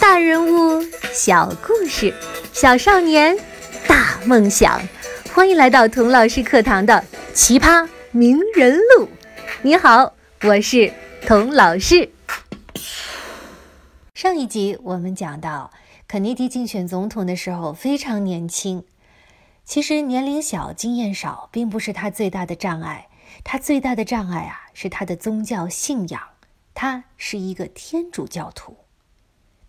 大人物，小故事，小少年，大梦想。欢迎来到童老师课堂的奇葩名人录。你好，我是童老师。上一集我们讲到，肯尼迪竞选总统的时候非常年轻。其实年龄小、经验少，并不是他最大的障碍。他最大的障碍啊，是他的宗教信仰。他是一个天主教徒。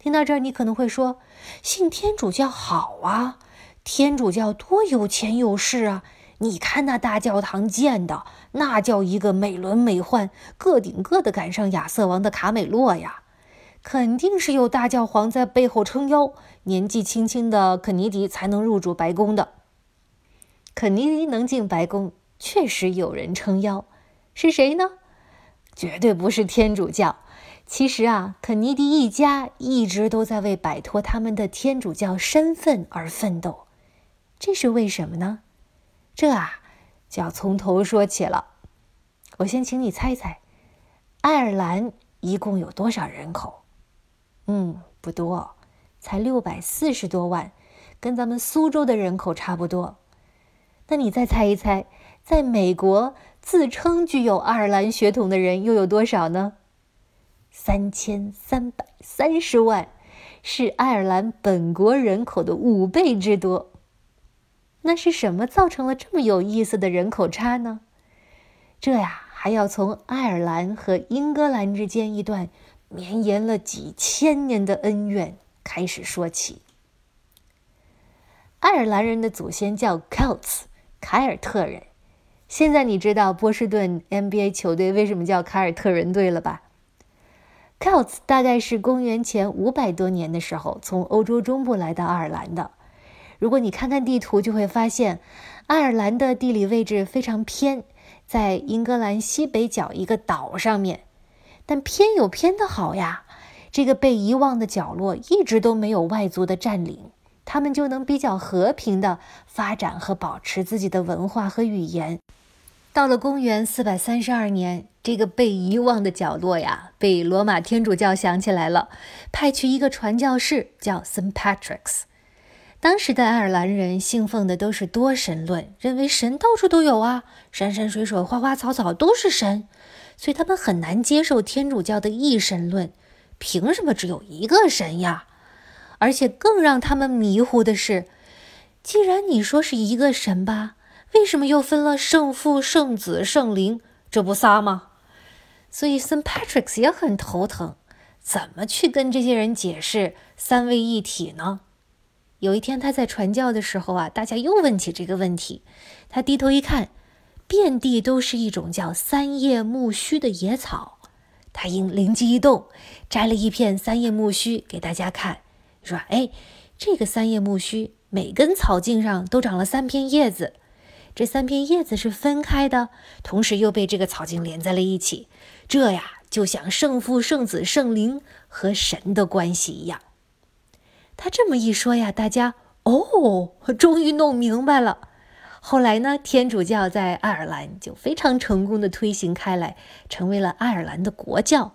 听到这儿，你可能会说：“信天主教好啊，天主教多有钱有势啊！你看那大教堂建的，那叫一个美轮美奂，个顶个的赶上亚瑟王的卡美洛呀！肯定是有大教皇在背后撑腰，年纪轻轻的肯尼迪才能入主白宫的。肯尼迪能进白宫。”确实有人撑腰，是谁呢？绝对不是天主教。其实啊，肯尼迪一家一直都在为摆脱他们的天主教身份而奋斗。这是为什么呢？这啊，就要从头说起了。我先请你猜猜，爱尔兰一共有多少人口？嗯，不多，才六百四十多万，跟咱们苏州的人口差不多。那你再猜一猜？在美国，自称具有爱尔兰血统的人又有多少呢？三千三百三十万，是爱尔兰本国人口的五倍之多。那是什么造成了这么有意思的人口差呢？这呀，还要从爱尔兰和英格兰之间一段绵延了几千年的恩怨开始说起。爱尔兰人的祖先叫 Celts，凯尔特人。现在你知道波士顿 NBA 球队为什么叫凯尔特人队了吧？Celts 大概是公元前五百多年的时候从欧洲中部来到爱尔兰的。如果你看看地图，就会发现爱尔兰的地理位置非常偏，在英格兰西北角一个岛上面。但偏有偏的好呀，这个被遗忘的角落一直都没有外族的占领，他们就能比较和平的发展和保持自己的文化和语言。到了公元四百三十二年，这个被遗忘的角落呀，被罗马天主教想起来了，派去一个传教士叫 Saint Patrick's。当时的爱尔兰人信奉的都是多神论，认为神到处都有啊，山山水水、花花草草都是神，所以他们很难接受天主教的一神论。凭什么只有一个神呀？而且更让他们迷糊的是，既然你说是一个神吧。为什么又分了圣父、圣子、圣灵？这不仨吗？所以 Saint Patrick's 也很头疼，怎么去跟这些人解释三位一体呢？有一天他在传教的时候啊，大家又问起这个问题，他低头一看，遍地都是一种叫三叶苜蓿的野草，他因灵机一动，摘了一片三叶苜蓿给大家看，说：“哎，这个三叶苜蓿每根草茎上都长了三片叶子。”这三片叶子是分开的，同时又被这个草茎连在了一起，这呀就像圣父、圣子、圣灵和神的关系一样。他这么一说呀，大家哦，终于弄明白了。后来呢，天主教在爱尔兰就非常成功的推行开来，成为了爱尔兰的国教。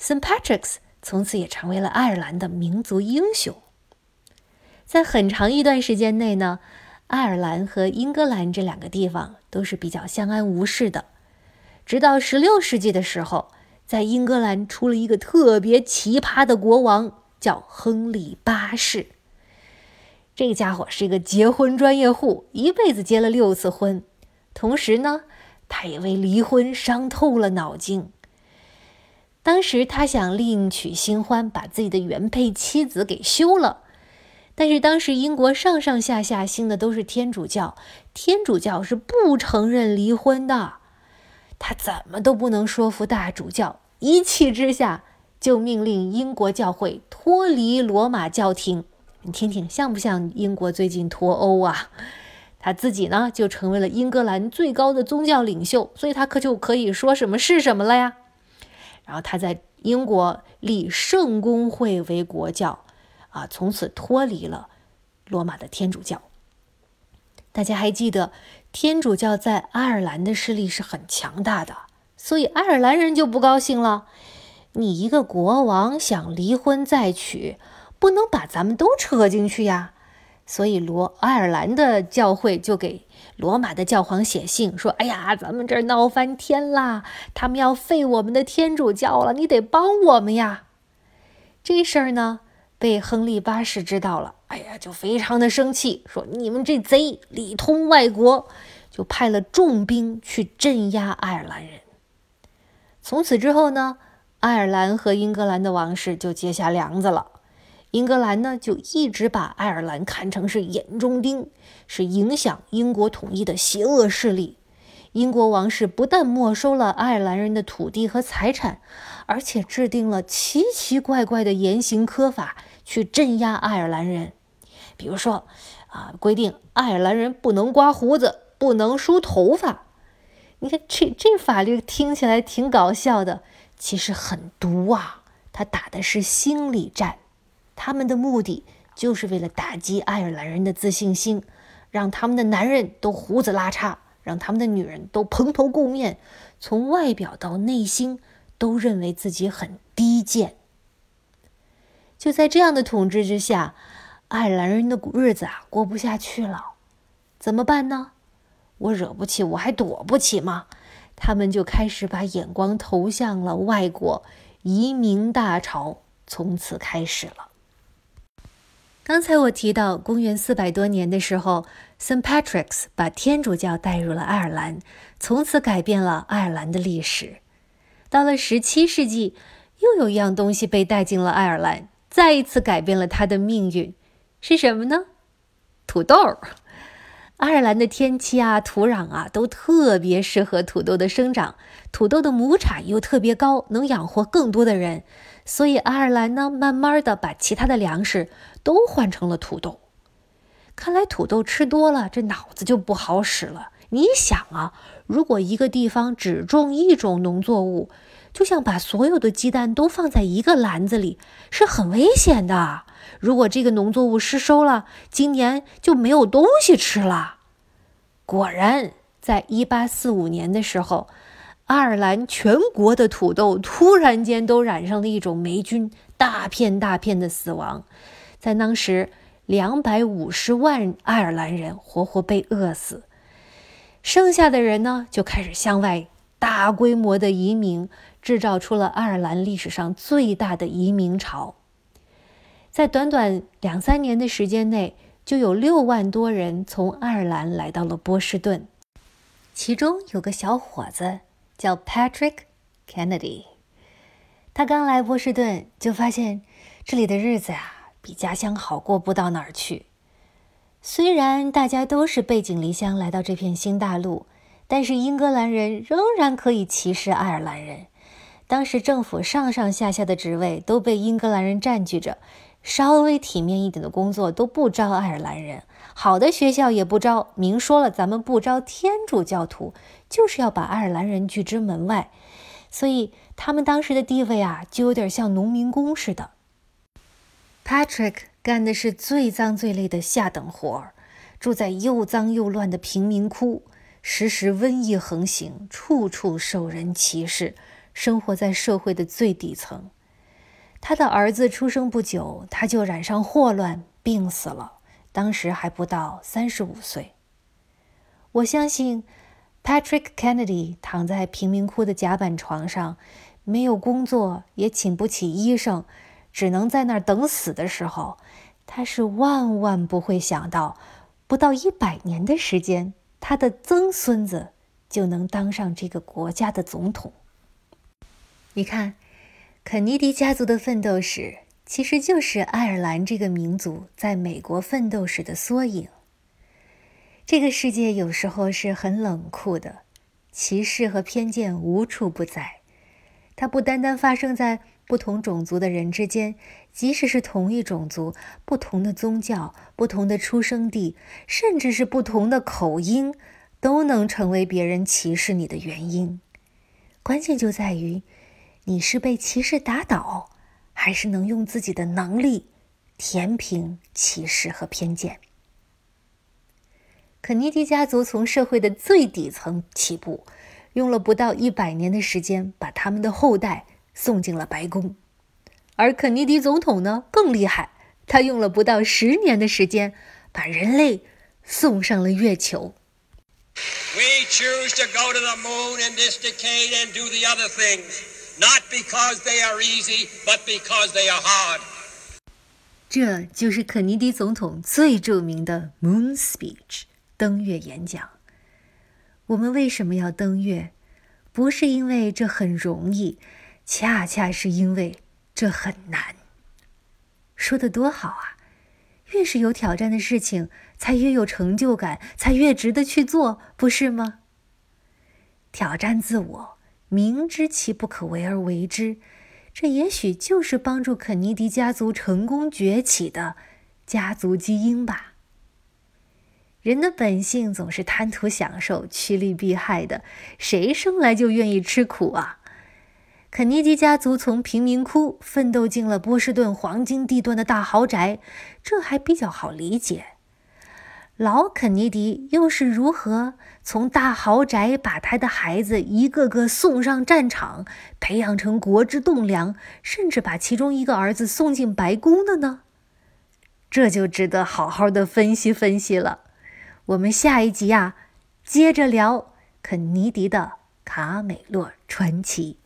St. Patrick's 从此也成为了爱尔兰的民族英雄。在很长一段时间内呢。爱尔兰和英格兰这两个地方都是比较相安无事的，直到16世纪的时候，在英格兰出了一个特别奇葩的国王，叫亨利八世。这个家伙是一个结婚专业户，一辈子结了六次婚，同时呢，他也为离婚伤透了脑筋。当时他想另娶新欢，把自己的原配妻子给休了。但是当时英国上上下下信的都是天主教，天主教是不承认离婚的。他怎么都不能说服大主教，一气之下就命令英国教会脱离罗马教廷。你听听，像不像英国最近脱欧啊？他自己呢就成为了英格兰最高的宗教领袖，所以他可就可以说什么是什么了呀。然后他在英国立圣公会为国教。啊，从此脱离了罗马的天主教。大家还记得，天主教在爱尔兰的势力是很强大的，所以爱尔兰人就不高兴了。你一个国王想离婚再娶，不能把咱们都扯进去呀。所以罗爱尔兰的教会就给罗马的教皇写信说：“哎呀，咱们这儿闹翻天啦！他们要废我们的天主教了，你得帮我们呀。”这事儿呢，被亨利八世知道了，哎呀，就非常的生气，说：“你们这贼，里通外国！”就派了重兵去镇压爱尔兰人。从此之后呢，爱尔兰和英格兰的王室就结下梁子了。英格兰呢，就一直把爱尔兰看成是眼中钉，是影响英国统一的邪恶势力。英国王室不但没收了爱尔兰人的土地和财产，而且制定了奇奇怪怪的严刑苛法去镇压爱尔兰人。比如说，啊，规定爱尔兰人不能刮胡子，不能梳头发。你看，这这法律听起来挺搞笑的，其实很毒啊！他打的是心理战。他们的目的就是为了打击爱尔兰人的自信心，让他们的男人都胡子拉碴，让他们的女人都蓬头垢面，从外表到内心都认为自己很低贱。就在这样的统治之下，爱尔兰人的日子啊过不下去了，怎么办呢？我惹不起，我还躲不起吗？他们就开始把眼光投向了外国，移民大潮从此开始了。刚才我提到，公元四百多年的时候，St. Patrick's 把天主教带入了爱尔兰，从此改变了爱尔兰的历史。到了十七世纪，又有一样东西被带进了爱尔兰，再一次改变了它的命运，是什么呢？土豆。爱尔兰的天气啊、土壤啊，都特别适合土豆的生长，土豆的亩产又特别高，能养活更多的人。所以爱尔兰呢，慢慢的把其他的粮食都换成了土豆。看来土豆吃多了，这脑子就不好使了。你想啊，如果一个地方只种一种农作物，就像把所有的鸡蛋都放在一个篮子里，是很危险的。如果这个农作物失收了，今年就没有东西吃了。果然，在一八四五年的时候。爱尔兰全国的土豆突然间都染上了一种霉菌，大片大片的死亡。在当时，两百五十万爱尔兰人活活被饿死，剩下的人呢就开始向外大规模的移民，制造出了爱尔兰历史上最大的移民潮。在短短两三年的时间内，就有六万多人从爱尔兰来到了波士顿，其中有个小伙子。叫 Patrick Kennedy，他刚来波士顿就发现这里的日子啊比家乡好过不到哪儿去。虽然大家都是背井离乡来到这片新大陆，但是英格兰人仍然可以歧视爱尔兰人。当时政府上上下下的职位都被英格兰人占据着，稍微体面一点的工作都不招爱尔兰人。好的学校也不招，明说了，咱们不招天主教徒，就是要把爱尔兰人拒之门外。所以他们当时的地位啊，就有点像农民工似的。Patrick 干的是最脏最累的下等活儿，住在又脏又乱的贫民窟，时时瘟疫横行，处处受人歧视，生活在社会的最底层。他的儿子出生不久，他就染上霍乱，病死了。当时还不到三十五岁。我相信，Patrick Kennedy 躺在贫民窟的甲板床上，没有工作，也请不起医生，只能在那儿等死的时候，他是万万不会想到，不到一百年的时间，他的曾孙子就能当上这个国家的总统。你看，肯尼迪家族的奋斗史。其实就是爱尔兰这个民族在美国奋斗史的缩影。这个世界有时候是很冷酷的，歧视和偏见无处不在。它不单单发生在不同种族的人之间，即使是同一种族、不同的宗教、不同的出生地，甚至是不同的口音，都能成为别人歧视你的原因。关键就在于，你是被歧视打倒。还是能用自己的能力填平歧视和偏见。肯尼迪家族从社会的最底层起步，用了不到一百年的时间，把他们的后代送进了白宫。而肯尼迪总统呢更厉害，他用了不到十年的时间，把人类送上了月球。We choose to go to the moon in this decade and do the other things, not because they are easy, but because they are hard. 这就是肯尼迪总统最著名的 Moon Speech 登月演讲。我们为什么要登月？不是因为这很容易，恰恰是因为这很难。说的多好啊！越是有挑战的事情，才越有成就感，才越值得去做，不是吗？挑战自我，明知其不可为而为之，这也许就是帮助肯尼迪家族成功崛起的家族基因吧。人的本性总是贪图享受、趋利避害的，谁生来就愿意吃苦啊？肯尼迪家族从贫民窟奋斗进了波士顿黄金地段的大豪宅，这还比较好理解。老肯尼迪又是如何从大豪宅把他的孩子一个个送上战场，培养成国之栋梁，甚至把其中一个儿子送进白宫的呢？这就值得好好的分析分析了。我们下一集啊，接着聊肯尼迪的卡美洛传奇。